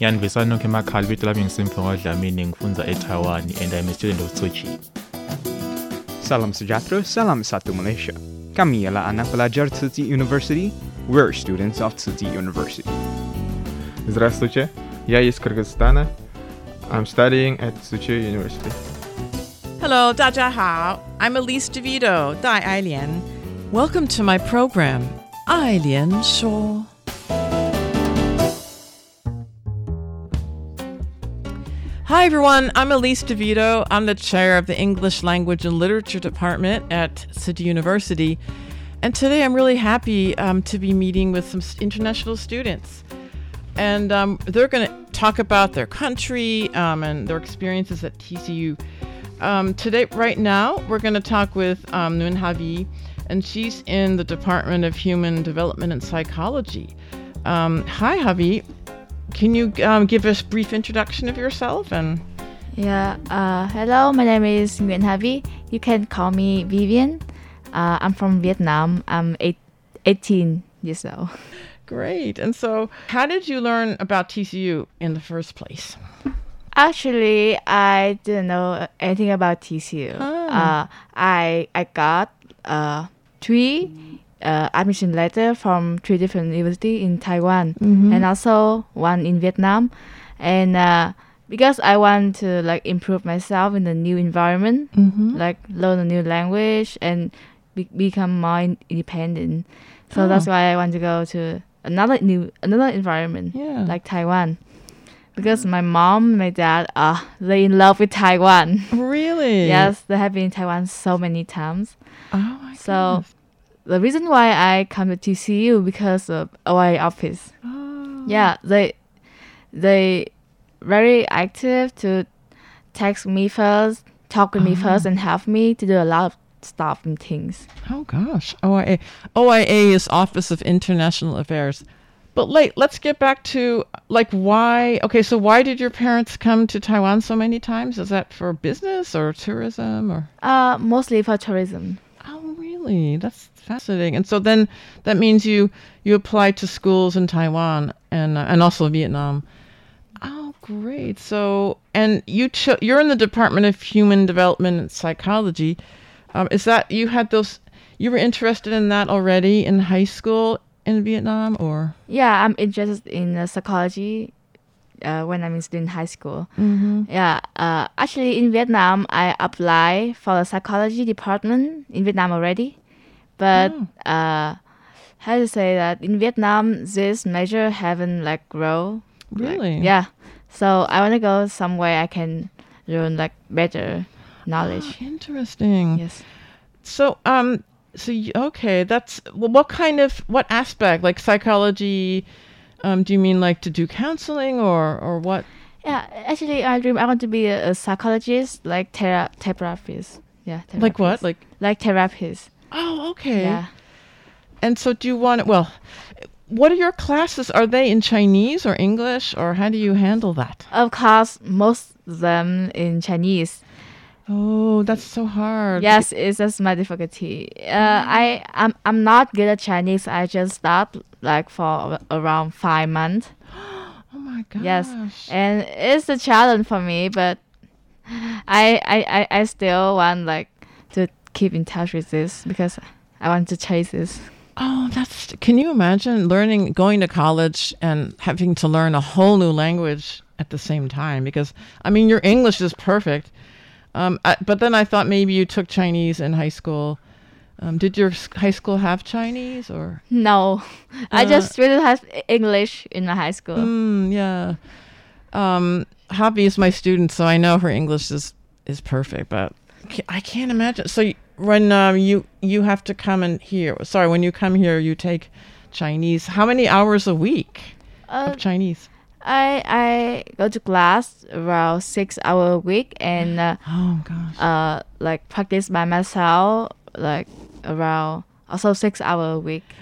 Yani besanokho emakhaya libito lami ngisimfungo Dlamini ngifunza eTaiwan and I'm a student of Tzu Chi. Salam Sujatro, Salam Satu Malaysia. Kami ialah anak pelajar Tsinghua University. We're students of Tsinghua University. Здравствуйте, я из Кыргызстана. I'm studying at Tzu Chi University. Hello, 大家好. I'm Elise DeVido, Dai Ailian. Welcome to my program, Ailian Shuo. Hi, everyone. I'm Elise DeVido. I'm the chair of the English Language and Literature Department at Tzu Chi University. And today I'm really happy um, to be meeting with some international students. And um, they're going to talk about their country um, and their experiences at TCU. Um, today, right now, we're going to talk with um, Nguyen Havi, and she's in the Department of Human Development and Psychology. Um, hi, Havi. Can you um, give us a brief introduction of yourself? And Yeah, uh, hello, my name is Nguyen Havi. You can call me Vivian. Uh, I'm from Vietnam. I'm eight, 18 years old. great. And so, how did you learn about TCU in the first place? Actually, I didn't know anything about TCU. Ah. Uh, I I got uh, three uh, admission letter from three different universities in Taiwan and also one in Vietnam. And uh, because I want to like improve myself in a new environment, Mm-hmm. like learn a new language and be- become more in- independent. So that's why I want to go to another new another environment Yeah. like Taiwan. Because my mom, my dad are they in love with Taiwan. Really? yes, they have been in Taiwan so many times. Oh, my So. The reason why I come to TCU because of OI office. Oh. Yeah, they they very active to text me first, talk with me first, and help me to do a lot of stuff and things. Oh gosh, OIA. OIA is Office of International Affairs. But late, let's get back to like why. Okay, so why did your parents come to Taiwan so many times? Is that for business or tourism or? Uh, mostly for tourism. Oh, really? That's fascinating. And so then that means you you applied to schools in Taiwan and uh, and also Vietnam. Oh, great. So and you cho- you're in the Department of Human Development and Psychology. Um, is that you had those? You were interested in that already in high school in Vietnam, or? Yeah, I'm interested in uh, psychology uh, when I'm in high school. Mm-hmm. Yeah, uh, actually in Vietnam, I applied for the psychology department in Vietnam already, but uh, how to say that in Vietnam this major haven't like grow. like- Really? yeah, so I want to go somewhere I can learn like better knowledge. Interesting. yes. So, um, so y- okay, that's well. What kind of what aspect, like psychology? Um, do you mean like to do counseling or or what? Yeah, actually, I dream I want to be a, a psychologist, like thera- therapist. Yeah, Like what? therapist. Like like therapist. Oh, okay. Yeah. And so, do you want? To? Well, what are your classes? Are they in Chinese or English, or how do you handle that? Of course, most of them in Chinese. Oh, that's so hard. Yes, it's just my difficulty. Uh, I I'm I'm not good at Chinese. I just start like for around five months. Oh my gosh. Yes, and it's a challenge for me, but I I I, I still want like keep in touch with this because I want to chase this. Oh, that's. Can you imagine learning, going to college and having to learn a whole new language at the same time? Because, I mean, your English is perfect. Um, I, but then I thought maybe you took Chinese in high school. Um, did your high school have Chinese or? No, I Uh, just really have English in my high school. Mm, yeah. Um, Havi is my student, so I know her English is is perfect. But I can't imagine. So when um, you you have to come in here, sorry, when you come here, you take Chinese. How many hours a week Uh, of Chinese? I I go to class around six hour a week and uh, Oh gosh. uh like practice by myself like around also six hour a week.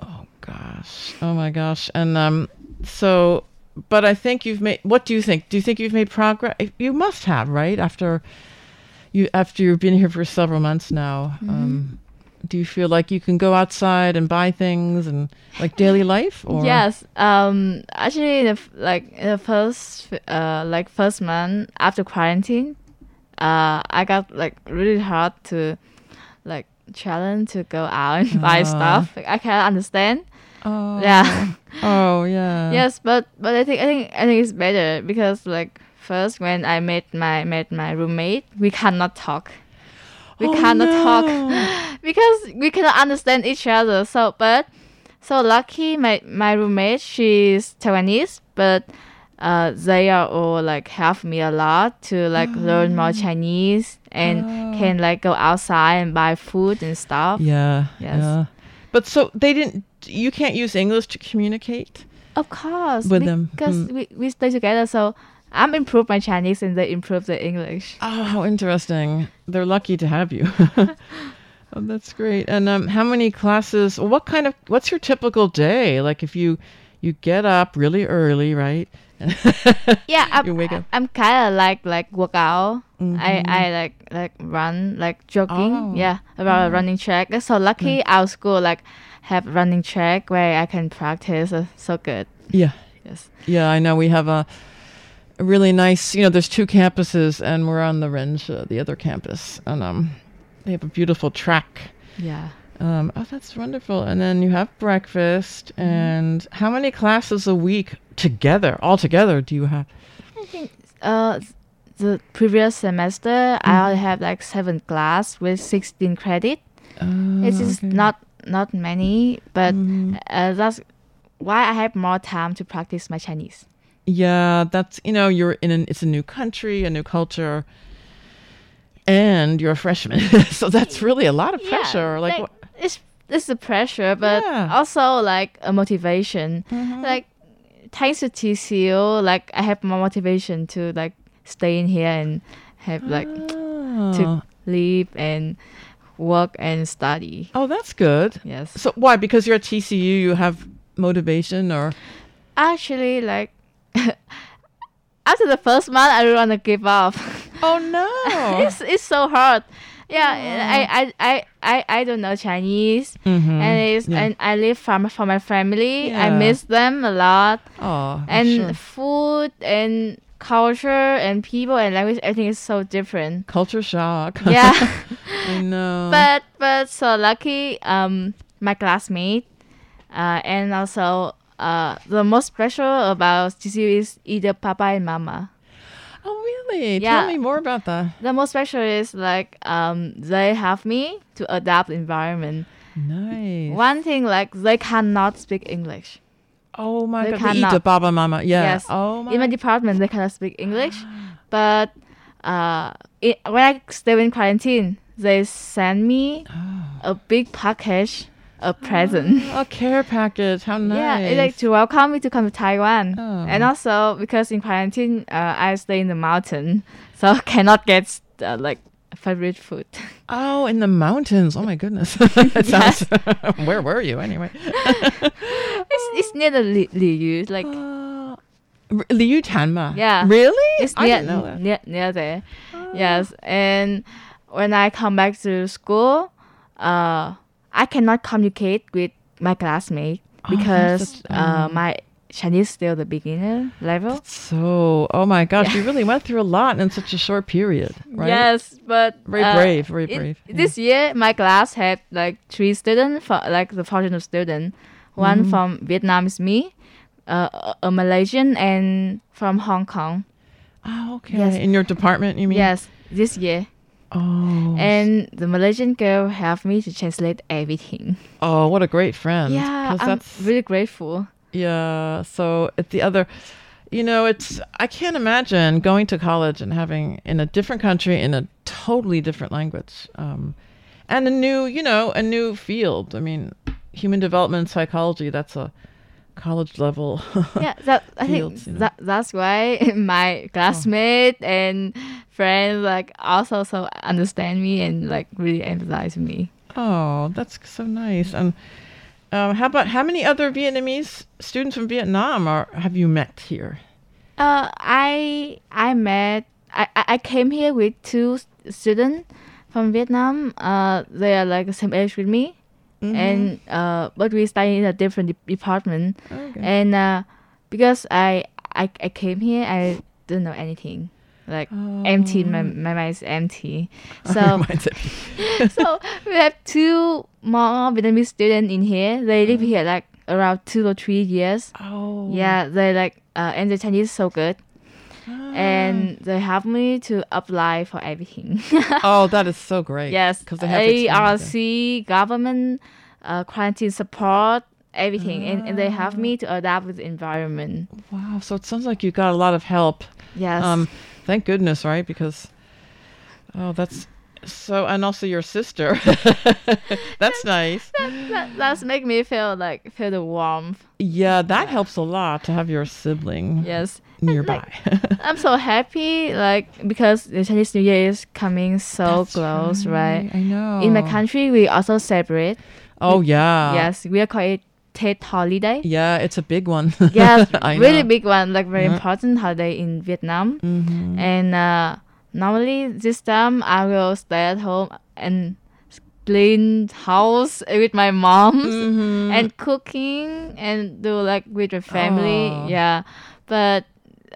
Oh gosh. Oh my gosh. And um, so, but I think you've made. What do you think? Do you think you've made progress? You must have, right? After you after you've been here for several months now. Um, do you feel like you can go outside and buy things and like daily life? Or Yes. Um. Actually, the f- like the first uh like first month after quarantine, uh, I got like really hard to like challenge to go out and buy Ah. stuff. Like, I can't understand. Oh. Yeah. Oh yeah. yes, but but I think I think I think it's better because like first when I met my met my roommate, we cannot talk. We Oh, cannot no. talk because we cannot understand each other. So but so lucky my my roommate she's Taiwanese, but uh they are all like help me a lot to like learn more Chinese and can like go outside and buy food and stuff. Yeah. Yes. Yeah. But so they didn't. You can't use English to communicate. Of course, With them, because mm. we, we stay together. So I'm improve my Chinese and they improve their English. Oh, how interesting. They're lucky to have you. oh, that's great. And um, how many classes? What kind of? What's your typical day? Like if you you get up really early, right? Yeah, I'm, You wake up. I'm kind of like like workout. I Mhm. I like like run like jogging. Oh. Yeah, about a running track. So lucky our school like have running track where I can practice. Uh, so good. Yeah. Yes. Yeah, I know. We have a, a really nice. You know, there's two campuses, and we're on the Renge, uh, the other campus, and um, they have a beautiful track. Yeah. Um, oh, that's wonderful. And then you have breakfast. And how many classes a week together, all together, do you have? I think uh the previous semester I only have like seven class with sixteen credit. it's just okay. not not many, but Mhm. uh, that's why I have more time to practice my Chinese. Yeah, that's you know you're in an it's a new country, a new culture, and you're a freshman, so that's really a lot of pressure. like, what, it's it's the pressure, but Yeah. also like a motivation. Mm-hmm. Like thanks to TCU, like I have more motivation to like stay in here and have like Oh. to ah. live and work and study. oh, that's good. Yes. So why? Because you're at TCU, you have motivation, or Actually, like after the first month, I don't want to give up. oh no, it's it's so hard. Yeah, I, I, I, I, I don't know Chinese, Mhm, and it's yeah. and I live from for my family. I miss them a lot, oh, and sure. food and culture and people and language, everything is so different. culture shock. Yeah, I know. but but so lucky. Um, my classmate, uh, and also uh, the most special about TCU is either Papa and Mama. oh really? Yeah. Tell me more about that. The most special is like um they have me to adapt environment. Nice. One thing like they cannot speak English. Oh my They god. cannot. Eat Baba Mama. Yeah. Yes. Oh my. In my department they cannot speak English, but uh it, when I stay in quarantine, they send me a big package, a present. a care package. How nice. Yeah, it's like to welcome me to come to Taiwan, Oh. and also because in quarantine, uh, I stay in the mountain, so cannot get uh, like favorite food. Oh, in the mountains. Oh my goodness. sounds. Where were you anyway? it's, it's near the Li, Liu, like R- Liu Tanma. yeah. Really? It's I near didn't know that. near near there. Yes, and when I come back to school, uh, I cannot communicate with my classmate Oh, because uh, my Chinese still the beginner level. So, oh my gosh, you really went through a lot in such a short period, right? Yes, but Very uh, brave, very it- brave, yeah. This year, my class had like three students, for, like the fortunate student. One Mhm. from Vietnam is me, uh, a- a Malaysian, and from Hong Kong. Oh, okay. Yes. In your department, you mean? Yes, this year. Oh. And the Malaysian girl helped me to translate everything. Oh, what a great friend. yeah, I'm that's really grateful. Yeah. So at the other, you know, it's I can't imagine going to college and having in a different country in a totally different language, um, and a new, you know, a new field. I mean, human development psychology. That's a college level. yeah, that I fields, think you know. that that's why my classmate and friends like also so understand me and like really empathize with me. Oh, that's so nice. And um, how about how many other Vietnamese students from Vietnam are have you met here? Uh, I I met I I I came here with two students from Vietnam. Uh, they are like the same age with me, Mhm. and uh, but we study in a different de- department. Okay. And uh, because I, I I came here, I didn't know anything. Like empty, my my mind is empty. So so we have two more Vietnamese students in here. They live here like around two or three years. Oh. Yeah, they like uh, and the Chinese is so good. And they help me to apply for everything. oh, that is so great. yes, because they have experience, ARC, government, uh, quarantine support, everything, and, and they help me to adapt with the environment. Wow. So it sounds like you got a lot of help. Yes. Um, thank goodness, right? Because oh, that's so, and also your sister. that's nice. that, that's make me feel like feel the warmth. Yeah, that helps a lot to have your sibling. Yes. Nearby. I'm so happy, like because the Chinese New Year is coming so That's close, right, right? I know. In my country, we also celebrate. Oh yeah. Yes, we are call it Tet holiday. Yeah, it's a big one. yes, I really know. big one, like very Yeah. important holiday in Vietnam. Mhm. And uh, normally this time I will stay at home and clean house with my mom Mhm. and cooking and do like with the family. Yeah, but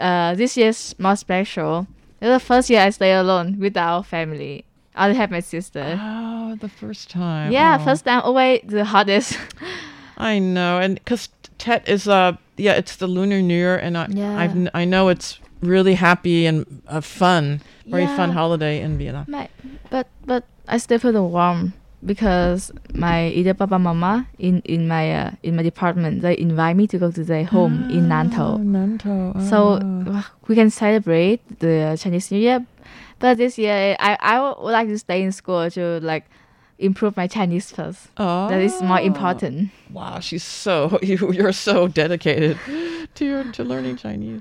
uh, this year's more special. It's the first year I stay alone without family. I only have my sister. Oh, the first time. yeah, Oh. first time away the hardest. I know, and because Tet is uh yeah, it's the Lunar New Year, and I Yeah. I've, I know it's really happy and uh, fun, very fun holiday in Vietnam. My, but but I still feel the warm because my either papa mama in in my uh, in my department they invite me to go to their home in Nan Tho. Nantou. So uh, we can celebrate the Chinese New Year. But this year I I would like to stay in school to like improve my Chinese first. That is more Oh. important. Wow, she's so you you're so dedicated to your to learning Chinese.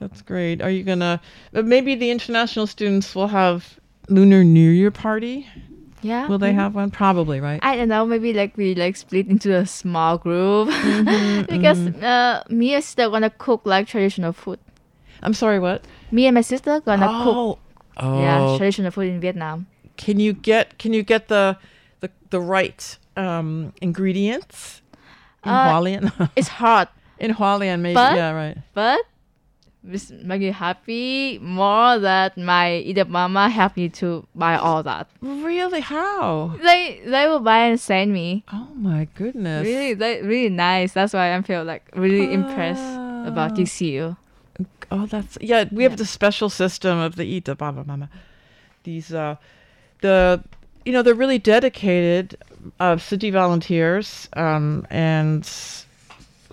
That's great. Are you gonna? But maybe the international students will have Lunar New Year party. Yeah. Will they maybe. have one? Probably, right? I don't know. Maybe like we like split into a small group Mhm, because mhm. uh, me and sister gonna cook like traditional food. I'm sorry. What? Me and my sister gonna Oh. cook. Yeah, Oh. traditional food in Vietnam. Can you get Can you get the the the right um, ingredients in Uh, Hoa Liên? It's hard, in Hoa Liên, maybe. But- yeah, right. but this make me happy more that my either mama helped me to buy all that. Really? How? They they will buy and send me. Oh my goodness. Really, they really nice. That's why I feel like really impressed about this year. Oh, that's yeah. We have the special system of the Ita Baba Mama. These uh, the you know they're really dedicated uh, Tzu Chi volunteers um, and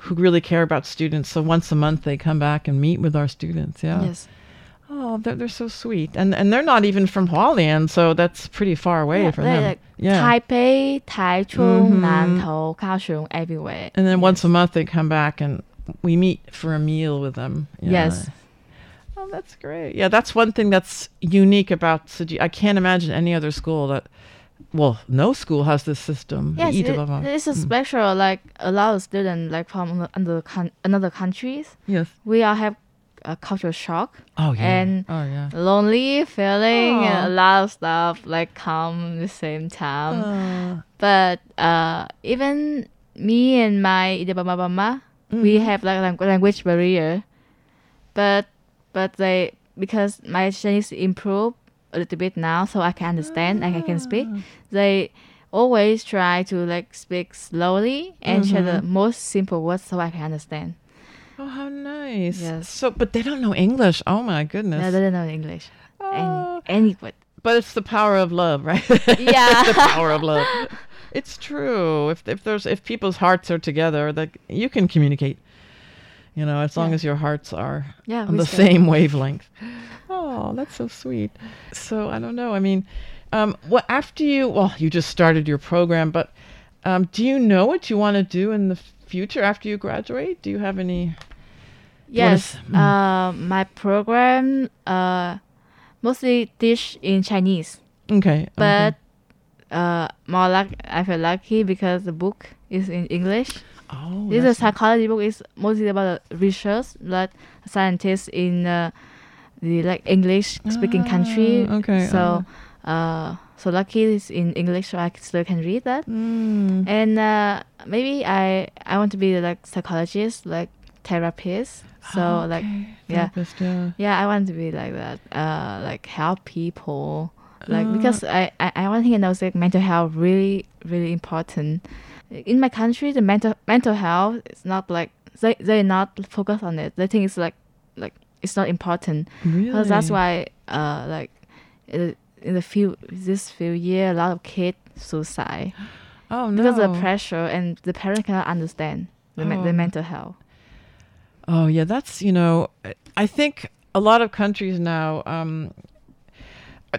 who really care about students. So once a month they come back and meet with our students. Yeah. Yes. Oh, they're, they're so sweet, and and they're not even from Hualien, so that's pretty far away Yeah, from them. like yeah. Taipei, Taichung, Mhm. Nantou, Kaohsiung, everywhere. And then once a month they come back and we meet for a meal with them. Yeah. Yes. Oh, that's great. Yeah, that's one thing that's unique about Tzu Chi. I can't imagine any other school that, well, no school has this system. Yes, it, it's a Mm. special like a lot of students like from another another countries. Yes. We all have a cultural shock. Oh, yeah. And Oh, yeah. lonely feeling and a lot of stuff like come at the same time. Uh, But uh, even me and my Ida Baba Mama, We Mhm. have like lang- language barrier, but but they because my Chinese improved a little bit now, so I can understand and I can speak. Ah. They always try to like speak slowly and share the Mhm. most simple words so I can understand. Oh, how nice. Yes. So, but they don't know English. Oh my goodness. No, they don't know English. Oh. Any any word. But it's the power of love, right? Yeah. the power of love. It's true. If if there's if people's hearts are together, that you can communicate. You know, as long Yeah. as your hearts are Yeah, on the same wavelength. Oh, that's so sweet. So I don't know. I mean, um, what after you? Well, you just started your program, but um, do you know what you want to do in the future after you graduate? Do you have any? Yes. mm. Uh, my program uh mostly teach in Chinese. Okay. but uh, more luck. I feel lucky because the book is in English. Oh, this is a psychology book. is mostly about the research that scientists in uh, the like English speaking country. Ah, okay, So, uh, so lucky it's in English, so I still can read that. Mm. And uh, maybe I I want to be like psychologist, like therapist. So Ah, like yeah, Therapist, yeah. yeah, I want to be like that. Uh, like help people. Like Ah. because I, I, I one thing I know is like mental health really really important. In my country, the mental mental health is not like they they're not focused on it. They think it's like like it's not important. Because that's why uh like in, the few this few year a lot of kids suicide. Oh no! Because of the pressure and the parent cannot understand the, me- Oh. the mental health. Oh yeah, that's you know, I think a lot of countries now um,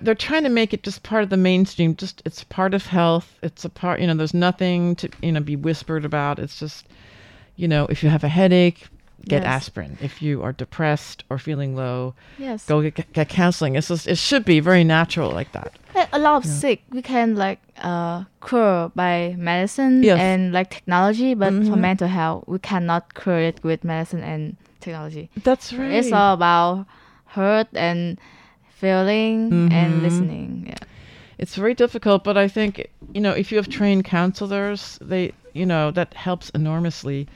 they're trying to make it just part of the mainstream. Just it's part of health. It's a part. You know, there's nothing to you know be whispered about. It's just you know, if you have a headache, get Yes. aspirin. If you are depressed or feeling low, Yes. go get, get counseling. It's just it should be very natural like that. A lot of Yeah. sick we can like uh cure by medicine Yes. and like technology, but for Mhm. mental health we cannot cure it with medicine and technology. That's right. It's all about hurt and feeling Mhm. and listening. Yeah. it's very difficult but i think you know if you have trained counselors they you know that helps enormously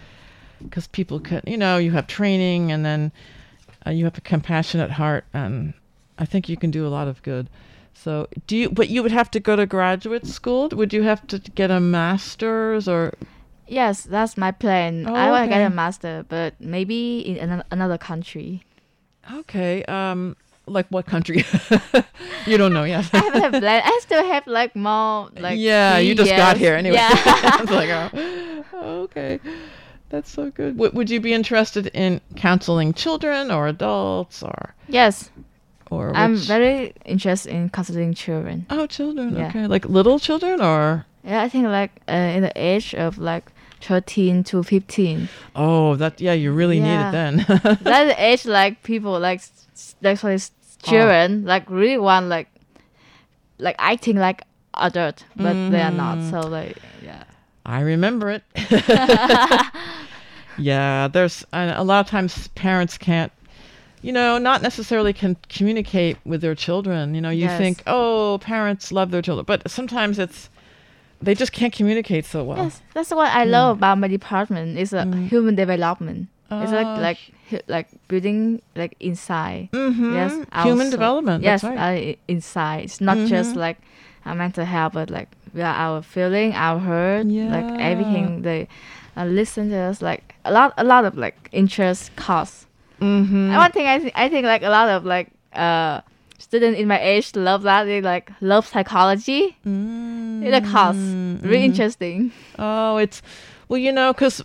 because people can you know you have training and then uh, you have a compassionate heart and i think you can do a lot of good. So do you but you would have to go to graduate school? Would you have to get a master's or? Yes, that's my plan. Oh, I want to get a master, but maybe in ano- another country. okay um like what country? You don't know yet. I haven't have plan. I still have like more like yeah you just got here anyway. Yeah. Like, oh, okay that's so good w- would you be interested in counseling children or adults or yes, or I'm which- very interested in counseling children. oh children Yeah. okay like little children or Yeah, I think like uh, in the age of like 13 to 15. oh that yeah you really need it then That's the age like people like s- s- like for these children like really want like like acting like adult, but they are not. Mhm. So like yeah. I remember it. yeah, there's and a lot of times parents can't, you know, not necessarily can communicate with their children. You know, you Yes. think, oh, parents love their children, but sometimes it's they just can't communicate so well. Yes, that's what I love about my department. It's a human development. It's like Ah, like hu- like building like inside. Mhm, Yes, human also- development, Yes, that's right. uh, inside. It's not just Mhm. like mental health, but like are our feeling, our hurt, like everything. They uh, listen to us like a lot, a lot of like interest cause. Mhm. And one thing I think I think like a lot of like uh students in my age love that they like love psychology. It's a cause really interesting. Oh, it's well, you know, because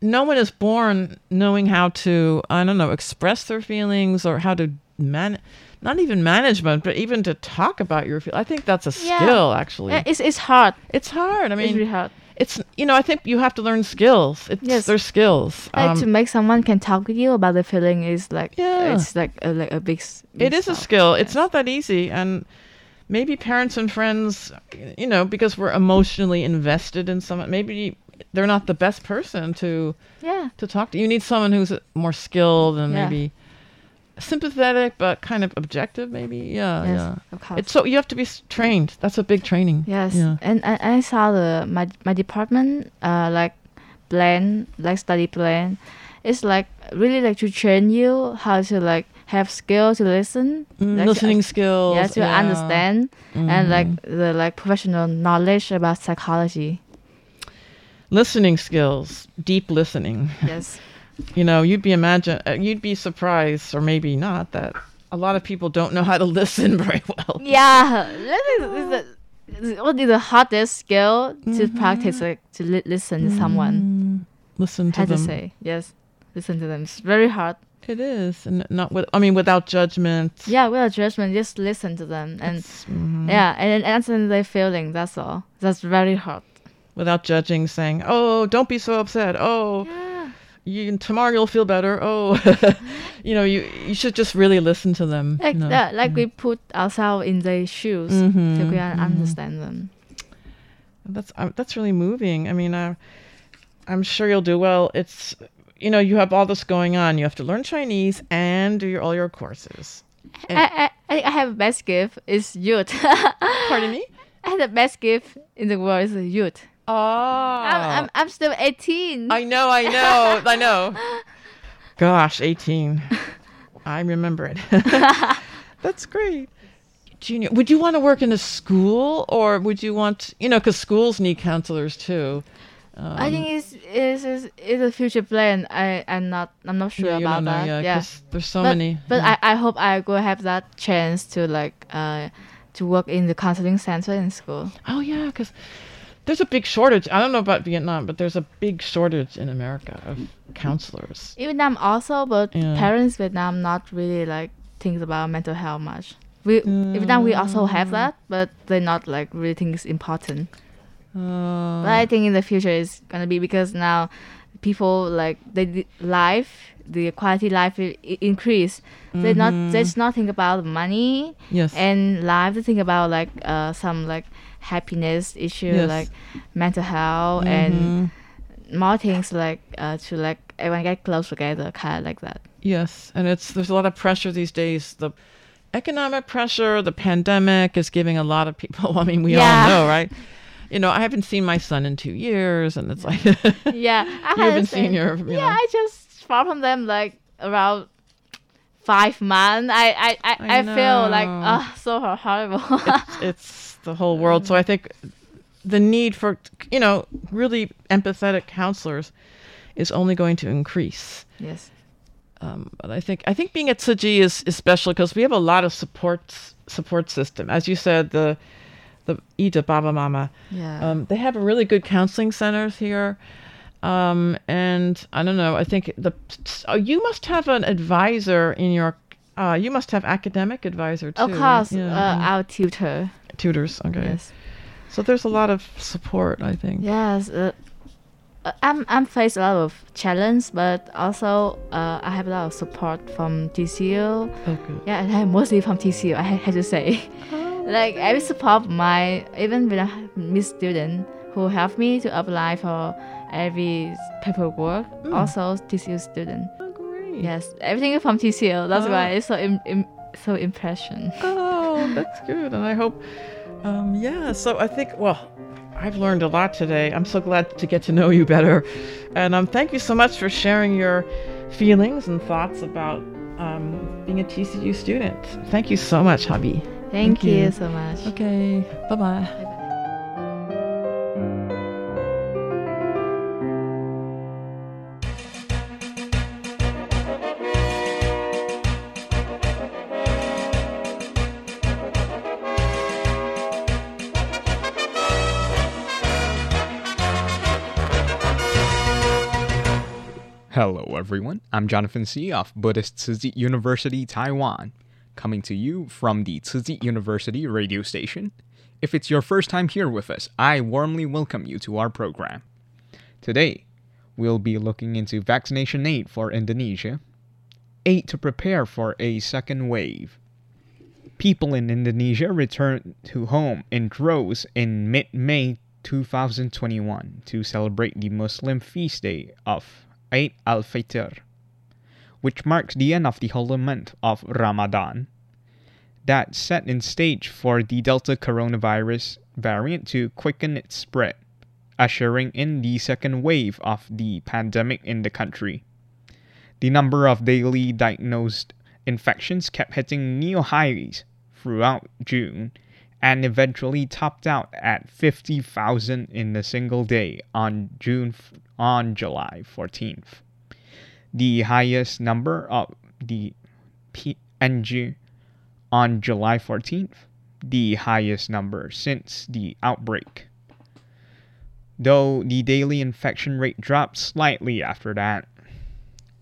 no one is born knowing how to, I don't know, express their feelings or how to man, not even management, but even to talk about your feel. I think that's a Yeah. skill, actually. Yeah, it's it's hard. It's hard. I mean, it's really hard. it's you know, I think you have to learn skills. It's Yes. their skills. Like Um, to make someone can talk with you about the feeling is like Yeah. it's like a, like a big. s- it big a skill. It's not that easy, and maybe parents and friends, you know, because we're emotionally invested in someone, maybe they're not the best person to Yeah. to talk to. You need someone who's more skilled and Yeah. maybe sympathetic, but kind of objective, maybe. Yeah, Yes, yeah. of course. It's so you have to be trained. That's a big training. Yes, Yeah. and I, I saw the my my department uh like plan, like study plan. It's like really like to train you how to like have skill to listen, Mm, like to- listening skills. yeah, to yeah. understand, and like Mhm. the like professional knowledge about psychology. listening skills, deep listening. Yes. You know, you'd be imagine, uh, you'd be surprised, or maybe not, that a lot of people don't know how to listen very well. Yeah, that is, is the, is what is the hardest skill to practice, like to li- listen to someone. Listen to How to say yes, listen to them. It's very hard. It is, and not with. I mean, without judgment. Yeah, without judgment, just listen to them, and mhm. yeah, and answer their feeling. That's all. That's very hard. Without judging, saying, "Oh, don't be so upset." Oh, you tomorrow you'll feel better. Oh, you know, you you should just really listen to them. Like you know. that, like we put ourselves in their shoes Mhm, to can mhm. understand them. That's uh, that's really moving. I mean, uh, I'm sure you'll do well. It's you know you have all this going on. You have to learn Chinese and do your, all your courses. And- I, I, I have best gift is youth. Pardon me? I have the best gift in the world is youth. Oh, I'm, I'm, I'm still 18. I know, I know, I know. Gosh, 18. I remember it. That's great. Junior, would you want to work in a school or would you want, you know, because schools need counselors too. Um, I think it's it's it's, it's a future plan. I I'm not I'm not sure Yeah, about don't know, that. yeah, Yeah, 'cause there's so but, many, But yeah. I, I hope I go have that chance to like uh to work in the counseling center in school. Oh yeah, because there's a big shortage. I don't know about Vietnam, but there's a big shortage in America of counselors. In Vietnam also, but Yeah. parents Vietnam not really like think about mental health much. We in Vietnam we also have that, but they not like really think it's important. Uh, But I think in the future it's gonna be because now people like they the life the quality life i- increase. They not they just not think about money. Yes. And life they think about like uh some like happiness issue Yes. like mental health Mhm. and more things like uh to like everyone get close together kind of like that. Yes, and it's there's a lot of pressure these days. The economic pressure, the pandemic is giving a lot of people. I mean, we Yeah. all know, right? You know, I haven't seen my son in two years, and it's like, yeah, I haven't seen your, you yeah. know. I just far from them like around five months. I I I, I I, feel like ah so horrible. it's, it's the whole world. So I think the need for you know really empathetic counselors is only going to increase. yes. Um, but I think I think being at Tzu Chi is, is special because we have a lot of support support system. As you said, the the Ida Baba Mama. Yeah. Um, they have a really good counseling centers here. Um, and I don't know. I think the oh, you must have an advisor in your. Uh, you must have academic advisor too. Of course, Yeah. uh, our tutor. tutors. Okay. Yes. So there's a lot of support. I think. Yes. Uh, uh, I'm I'm faced a lot of challenge, but also uh, I have a lot of support from TCU. Oh, good. Yeah, and I mostly from TCU. I have to say, oh. like I support my even with Miss student who helped me to apply for every paperwork. Mm. Also TCU student. Great. Yes, everything from TCU. That's Oh. why it's so Im- Im- so impression. Oh, that's good. And I hope, um, yeah. So I think, well, I've learned a lot today. I'm so glad to get to know you better. And um, thank you so much for sharing your feelings and thoughts about um, being a TCU student. Thank you so much, Havi. Thank, you. so much. Okay. Bye bye. Everyone. I'm Jonathan C. of Buddhist Tzu University, Taiwan, coming to you from the Tzu University radio station. If it's your first time here with us, I warmly welcome you to our program. Today, we'll be looking into vaccination aid for Indonesia, aid to prepare for a second wave. People in Indonesia returned to home in droves in mid May 2021 to celebrate the Muslim feast day of Eid al Fitr, which marks the end of the holy month of Ramadan. That set in stage for the Delta coronavirus variant to quicken its spread, ushering in the second wave of the pandemic in the country. The number of daily diagnosed infections kept hitting new highs throughout June and eventually topped out at 50,000 in a single day on June on July 14th. The highest number of the PNG on July 14th, the highest number since the outbreak. Though the daily infection rate dropped slightly after that,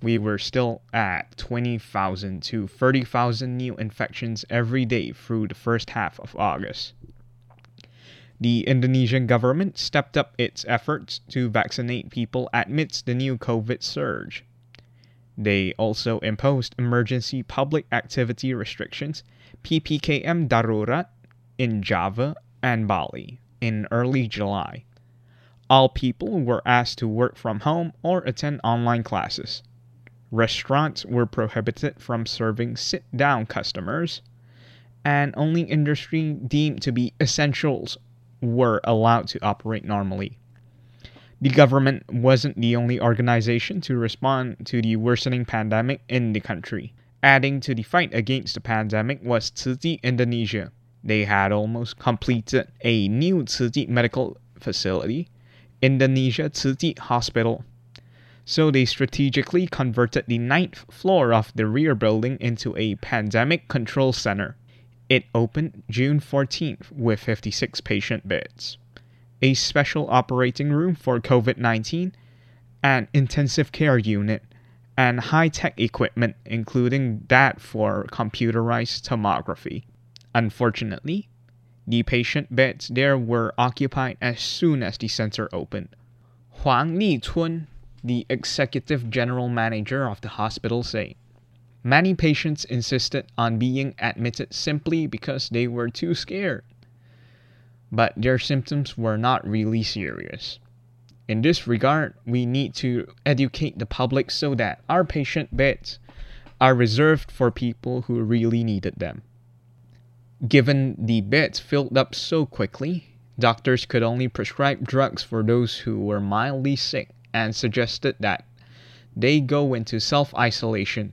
we were still at 20,000 to 30,000 new infections every day through the first half of August. The Indonesian government stepped up its efforts to vaccinate people amidst the new COVID surge. They also imposed emergency public activity restrictions, PPKM Darurat, in Java and Bali in early July. All people were asked to work from home or attend online classes. Restaurants were prohibited from serving sit down customers, and only industry deemed to be essentials were allowed to operate normally. The government wasn't the only organization to respond to the worsening pandemic in the country. Adding to the fight against the pandemic was Chi Indonesia. They had almost completed a new Chi medical facility, Indonesia Chi Hospital, so they strategically converted the ninth floor of the rear building into a pandemic control center. It opened June 14th with 56 patient beds, a special operating room for COVID 19, an intensive care unit, and high tech equipment, including that for computerized tomography. Unfortunately, the patient beds there were occupied as soon as the center opened. Huang Li-chun the executive general manager of the hospital say. Many patients insisted on being admitted simply because they were too scared. But their symptoms were not really serious. In this regard, we need to educate the public so that our patient beds are reserved for people who really needed them. Given the beds filled up so quickly, doctors could only prescribe drugs for those who were mildly sick and suggested that they go into self isolation.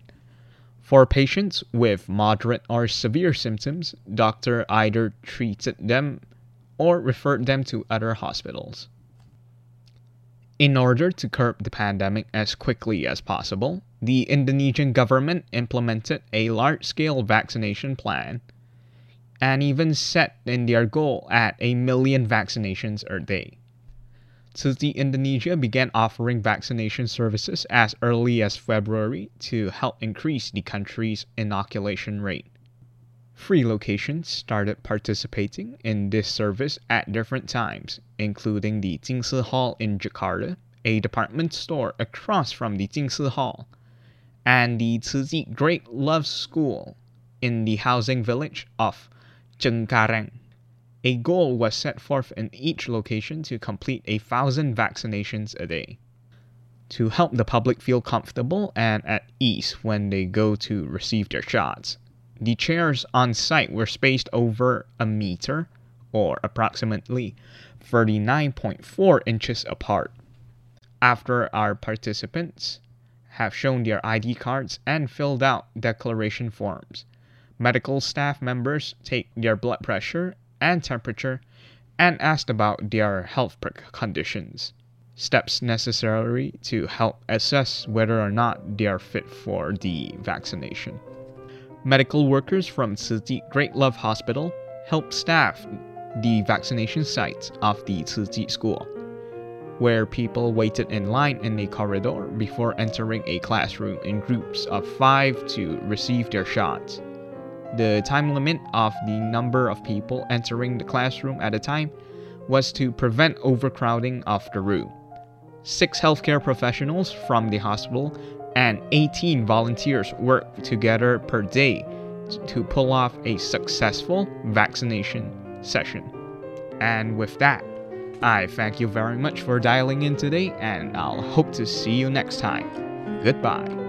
For patients with moderate or severe symptoms, doctor either treated them or referred them to other hospitals. In order to curb the pandemic as quickly as possible, the Indonesian government implemented a large scale vaccination plan and even set in their goal at a million vaccinations a day. Tzu Chi Indonesia began offering vaccination services as early as February to help increase the country's inoculation rate. Free locations started participating in this service at different times, including the Jingsi Hall in Jakarta, a department store across from the Jingsi Hall, and the Tzu Great Love School in the housing village of Cengkareng. A goal was set forth in each location to complete a thousand vaccinations a day. To help the public feel comfortable and at ease when they go to receive their shots, the chairs on site were spaced over a meter, or approximately 39.4 inches apart. After our participants have shown their ID cards and filled out declaration forms, medical staff members take their blood pressure and temperature and asked about their health conditions, steps necessary to help assess whether or not they are fit for the vaccination. Medical workers from Tzu Great Love Hospital helped staff the vaccination sites of the Tzu School, where people waited in line in a corridor before entering a classroom in groups of five to receive their shots. The time limit of the number of people entering the classroom at a time was to prevent overcrowding of the room. Six healthcare professionals from the hospital and 18 volunteers worked together per day to pull off a successful vaccination session. And with that, I thank you very much for dialing in today, and I'll hope to see you next time. Goodbye.